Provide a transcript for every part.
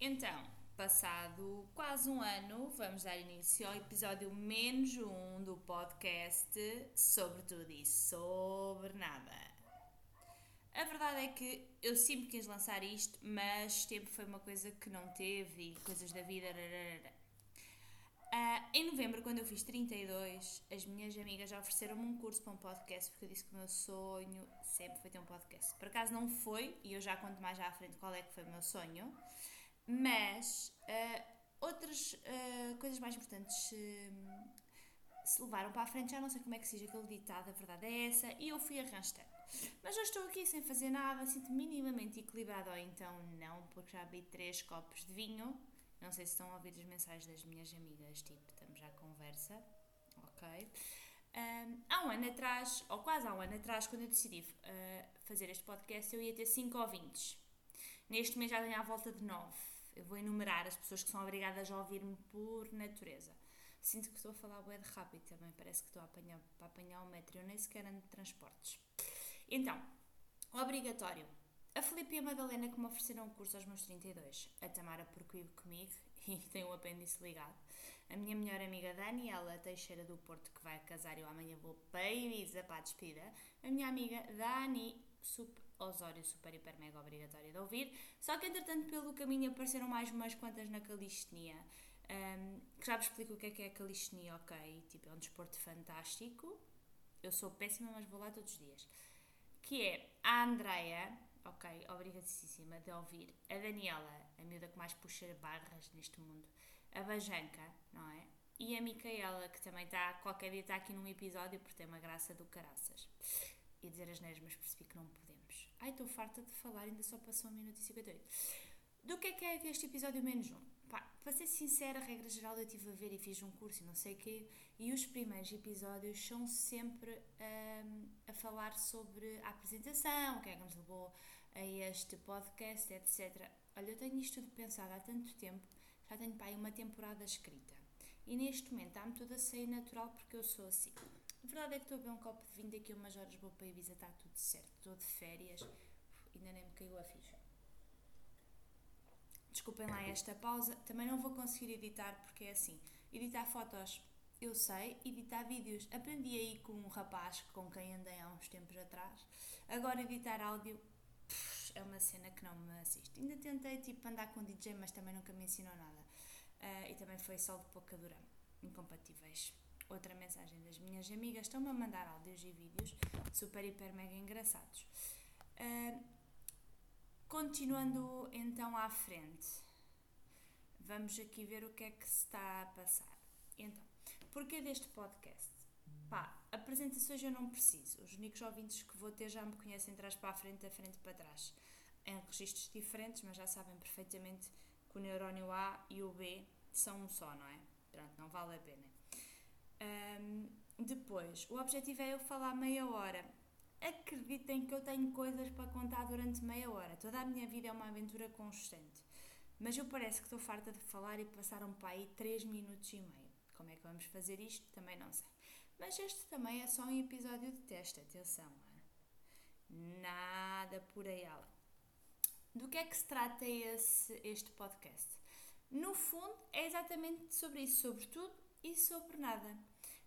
Então, passado quase um ano, vamos dar início ao episódio menos um do podcast sobre tudo e sobre nada. A verdade é que eu sempre quis lançar isto, mas tempo foi uma coisa que não teve e coisas da vida. Uh, em novembro, quando eu fiz 32, as minhas amigas já ofereceram-me um curso para um podcast, porque eu disse que o meu sonho sempre foi ter um podcast. Por acaso não foi, e eu já conto mais à frente qual é que foi o meu sonho, mas uh, outras uh, coisas mais importantes se levaram para a frente, já não sei como é que seja aquele ditado, a verdade é essa, e eu fui arrastando. Mas já estou aqui sem fazer nada, sinto minimamente equilibrado, ou então não, porque já bebi 3 copos de vinho não sei se estão a ouvir as mensagens das minhas amigas, tipo, estamos à conversa, ok? Um, há um ano atrás, ou quase há um ano atrás, quando eu decidi uh, fazer este podcast, eu ia ter 5 ouvintes. Neste mês já tenho à volta de 9. Eu vou enumerar as pessoas que são obrigadas a ouvir-me por natureza. Sinto que estou a falar de rápido também, parece que estou a apanhar, para apanhar o metro, eu nem sequer ando de transportes. Então, obrigatório. A Filipe e a Madalena que me ofereceram o curso aos meus 32. A Tamara porque vive comigo e tem o um apêndice ligado. A minha melhor amiga Daniela Teixeira do Porto que vai casar e eu amanhã vou para Ibiza para a despedida. A minha amiga Dani Sup Osório super hiper mega obrigatória de ouvir. Só que entretanto pelo caminho apareceram mais umas quantas na calistenia. Um, que já vos explico o que é que é a calistenia, ok? Tipo, é um desporto fantástico. Eu sou péssima, mas vou lá todos os dias. Que é a Andrea, ok, obrigadíssima de ouvir. A Daniela, a miúda que mais puxa barras neste mundo. A Bajanca, não é? E a Micaela, que também está, qualquer dia está aqui num episódio porque tem uma graça do caraças. E dizer as neiras, mas percebi que não podemos. Ai, estou farta de falar, ainda só passou 1 minuto e 58. Do que é que é este episódio menos um? Pá, para ser sincera, a regra geral eu estive a ver e fiz um curso e não sei o quê, e os primeiros episódios são sempre um, a falar sobre a apresentação, o que é que nos levou a este podcast, etc. Olha, eu tenho isto tudo pensado há tanto tempo, já tenho pá, uma temporada escrita. E neste momento está-me tudo a sair natural porque eu sou assim. Verdade é que estou a beber um copo de vinho, daqui a umas horas vou para Ibiza, está tudo certo, estou de férias, ainda nem me caiu a ficha. Desculpem lá esta pausa. Também não vou conseguir editar porque é assim: editar fotos eu sei, editar vídeos aprendi aí com um rapaz com quem andei há uns tempos atrás. Agora, editar áudio é uma cena que não me assiste. Ainda tentei tipo andar com DJ, mas também nunca me ensinou nada. Uh, e também foi só de pouca dura. Incompatíveis. Outra mensagem das minhas amigas: estão-me a mandar áudios e vídeos super, hiper, mega engraçados. Uh, Continuando então à frente, vamos aqui ver o que é que se está a passar. Então, porquê deste podcast? Pá, apresentações eu não preciso. Os únicos ouvintes que vou ter já me conhecem trás para a frente, da frente para trás. Em registros diferentes, mas já sabem perfeitamente que o neurónio A e o B são um só, não é? Pronto, não vale a pena. Um, depois, o objetivo é eu falar meia hora acreditem que eu tenho coisas para contar durante meia hora. Toda a minha vida é uma aventura constante. Mas eu parece que estou farta de falar e passaram para aí 3 minutos e meio. Como é que vamos fazer isto? Também não sei. Mas este também é só um episódio de teste, atenção. Nada por aí. Do que é que se trata esse, este podcast? No fundo, é exatamente sobre isso, sobre tudo e sobre nada.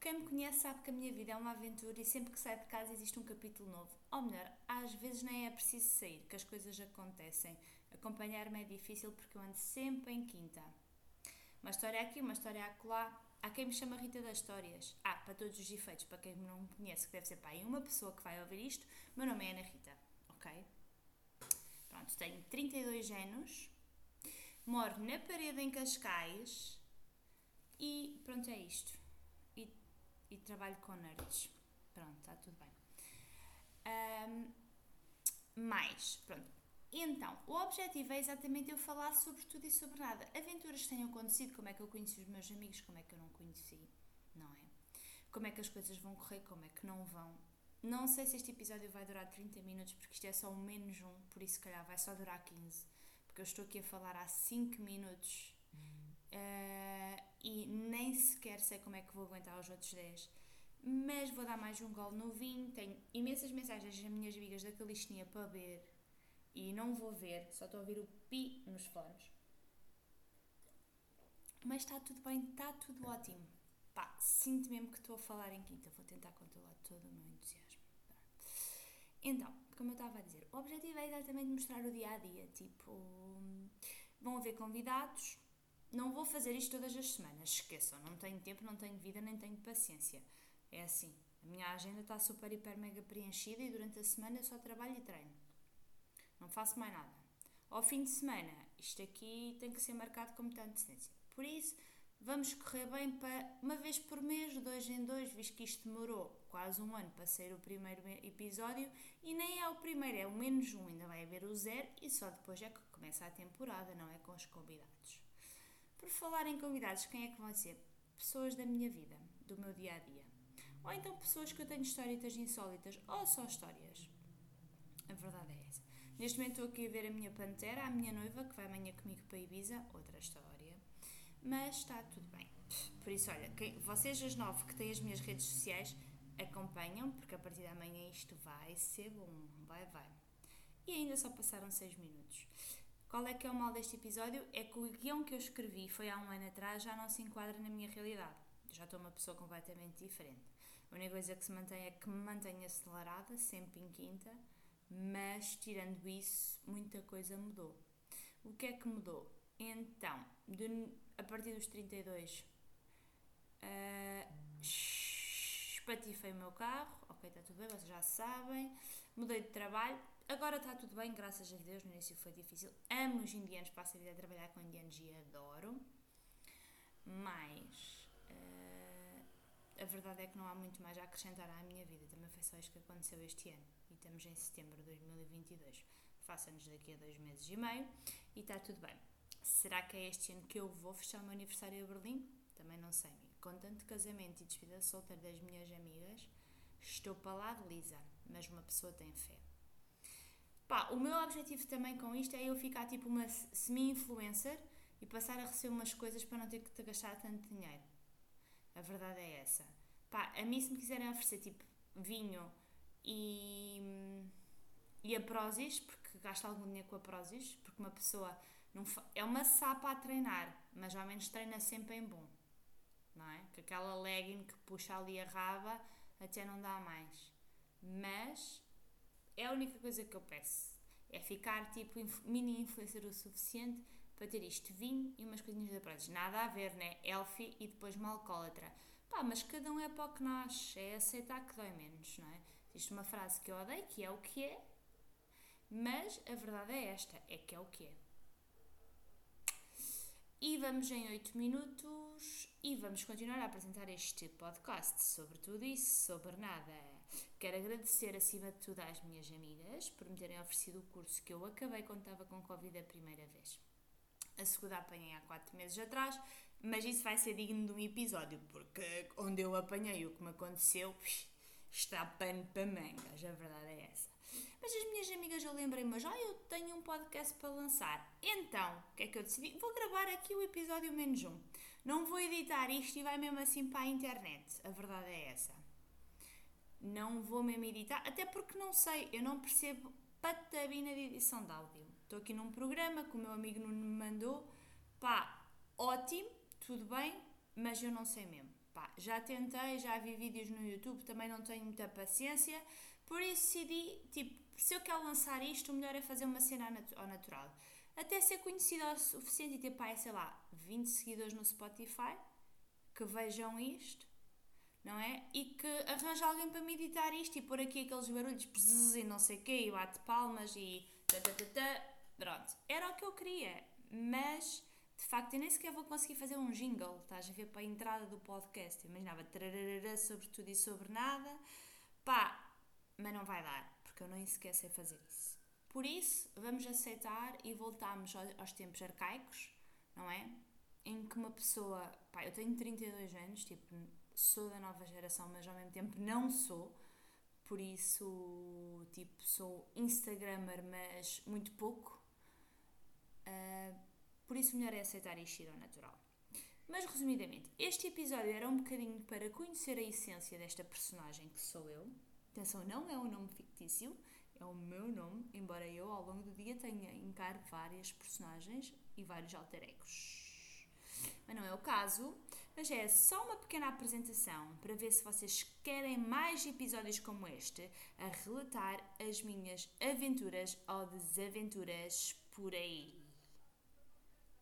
Quem me conhece sabe que a minha vida é uma aventura e sempre que saio de casa existe um capítulo novo. Ou melhor, às vezes nem é preciso sair, que as coisas acontecem. Acompanhar-me é difícil porque eu ando sempre em quinta. Uma história aqui, uma história acolá. Há quem me chama Rita das Histórias. Ah, para todos os efeitos, para quem não me conhece, que deve ser pai, uma pessoa que vai ouvir isto, meu nome é Ana Rita, ok? Pronto, tenho 32 anos, moro na parede em Cascais e pronto, é isto e trabalho com nerds. Pronto, está tudo bem. Um, mais, pronto. Então, o objetivo é exatamente eu falar sobre tudo e sobre nada. Aventuras que tenham acontecido, como é que eu conheci os meus amigos, como é que eu não conheci, não é? Como é que as coisas vão correr, como é que não vão. Não sei se este episódio vai durar 30 minutos, porque isto é só um menos um, por isso, se calhar, vai só durar 15. Porque eu estou aqui a falar há 5 minutos. Uh, e nem sequer sei como é que vou aguentar os outros 10. Mas vou dar mais um gol no vinho. Tenho imensas mensagens das minhas amigas da Calistenia para ver e não vou ver, só estou a ouvir o pi nos fones. Mas está tudo bem, está tudo ótimo. Pá, sinto mesmo que estou a falar em quinta. Vou tentar controlar todo o meu entusiasmo. Então, como eu estava a dizer, o objetivo é exatamente mostrar o dia a dia. Tipo, vão haver convidados. Não vou fazer isto todas as semanas, esqueçam. Não tenho tempo, não tenho vida, nem tenho paciência. É assim. A minha agenda está super, hiper, mega preenchida e durante a semana eu só trabalho e treino. Não faço mais nada. Ao fim de semana, isto aqui tem que ser marcado com muita antecedência. Por isso, vamos correr bem para uma vez por mês, dois em dois, visto que isto demorou quase um ano para sair o primeiro episódio e nem é o primeiro, é o menos um, ainda vai haver o zero e só depois é que começa a temporada, não é com os convidados. Por falar em convidados, quem é que vão ser? Pessoas da minha vida, do meu dia a dia. Ou então pessoas que eu tenho histórias insólitas, ou só histórias. A verdade é essa. Neste momento estou aqui a ver a minha pantera, a minha noiva, que vai amanhã comigo para Ibiza, outra história mas está tudo bem. Por isso, olha, quem, vocês as nove que têm as minhas redes sociais acompanham, porque a partir de amanhã isto vai ser bom, vai, vai. E ainda só passaram seis minutos. Qual é que é o mal deste episódio? É que o guião que eu escrevi foi há um ano atrás já não se enquadra na minha realidade. já estou uma pessoa completamente diferente. A única coisa que se mantém é que me mantenho acelerada, sempre em quinta, mas tirando isso, muita coisa mudou. O que é que mudou? Então, de, a partir dos 32, uh, espatifei o meu carro, ok, está tudo bem, vocês já sabem. Mudei de trabalho, agora está tudo bem, graças a Deus. No início foi difícil. Amo os indianos, passo a vida a trabalhar com indianos e adoro. Mas uh, a verdade é que não há muito mais a acrescentar à minha vida. Também foi só isto que aconteceu este ano. E estamos em setembro de 2022. Faça-nos daqui a dois meses e meio e está tudo bem. Será que é este ano que eu vou fechar o meu aniversário a Berlim? Também não sei. Com tanto casamento e despedida solteira das minhas amigas, estou para lá de lisa, mas uma pessoa tem fé. Pá, o meu objetivo também com isto é eu ficar tipo uma semi-influencer e passar a receber umas coisas para não ter que te gastar tanto dinheiro. A verdade é essa. Pá, a mim se me quiserem oferecer tipo vinho e, e a Prozis, porque gasto algum dinheiro com a Prozis, porque uma pessoa não é uma sapa a treinar, mas ao menos treina sempre em bom. Não é? Que aquela legging que puxa ali a raba até não dá mais. Mas é a única coisa que eu peço. É ficar tipo mini influencer o suficiente para ter isto vinho e umas coisinhas da praia. Nada a ver, né? Elfie e depois uma alcoólatra. Pá, mas cada um é para o que nasce. É aceitar que dói menos, não é? Existe uma frase que eu odeio, que é o que é. Mas a verdade é esta, é que é o que é. E vamos em 8 minutos e vamos continuar a apresentar este podcast sobre tudo isso, sobre nada. Quero agradecer acima de tudo às minhas amigas por me terem oferecido o curso que eu acabei quando estava com Covid a primeira vez. A segunda apanhei há 4 meses atrás, mas isso vai ser digno de um episódio, porque onde eu apanhei o que me aconteceu está pano para mangas, a verdade é essa. Mas as minhas amigas eu lembrei, mas ah, eu tenho um podcast para lançar. Então, o que é que eu decidi? Vou gravar aqui o episódio menos um. Não vou editar isto e vai mesmo assim para a internet. A verdade é essa. Não vou mesmo editar, até porque não sei, eu não percebo patabina de edição de áudio. Estou aqui num programa que o meu amigo me mandou. Pá, ótimo, tudo bem, mas eu não sei mesmo. Pá, já tentei, já vi vídeos no YouTube, também não tenho muita paciência, por isso decidi, tipo, se eu quero lançar isto, o melhor é fazer uma cena ao natural. Até ser conhecida o suficiente e ter, pá, sei lá, 20 seguidores no Spotify que vejam isto, não é? E que arranje alguém para me editar isto e pôr aqui aqueles barulhos e não sei o quê, e bate palmas e. Pronto, era o que eu queria, mas de facto eu nem sequer vou conseguir fazer um jingle, estás a ver, para a entrada do podcast. Eu imaginava sobre tudo e sobre nada, pá, mas não vai dar porque eu nem sequer sei fazer isso. Por isso, vamos aceitar e voltamos aos tempos arcaicos, não é? Em que uma pessoa. Pá, eu tenho 32 anos, tipo, sou da nova geração, mas ao mesmo tempo não sou. Por isso, tipo, sou Instagrammer, mas muito pouco. Uh, por isso, melhor é aceitar e ir ao natural. Mas, resumidamente, este episódio era um bocadinho para conhecer a essência desta personagem que sou eu Atenção, não é um nome fictício, é o meu nome, embora eu ao longo do dia tenha encaro várias personagens e vários alter egos. Mas não é o caso. Mas é só uma pequena apresentação para ver se vocês querem mais episódios como este a relatar as minhas aventuras ou desaventuras por aí.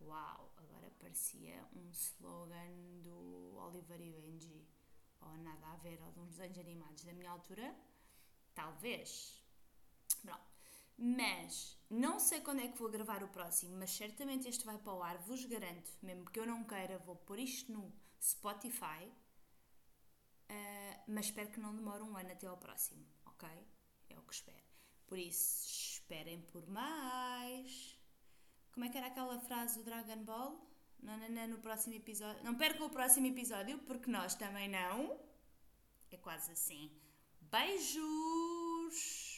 Uau, agora parecia um slogan do Oliver e Benji ou nada a ver, ou de uns desenhos animados da minha altura. Talvez. Pronto. Mas não sei quando é que vou gravar o próximo, mas certamente este vai para o ar, vos garanto, mesmo que eu não queira, vou pôr isto no Spotify. Uh, mas espero que não demore um ano até ao próximo, ok? É o que espero. Por isso, esperem por mais. Como é que era aquela frase do Dragon Ball? Não, não, não, no próximo episódio. Não percam o próximo episódio, porque nós também não. É quase assim. Beijos!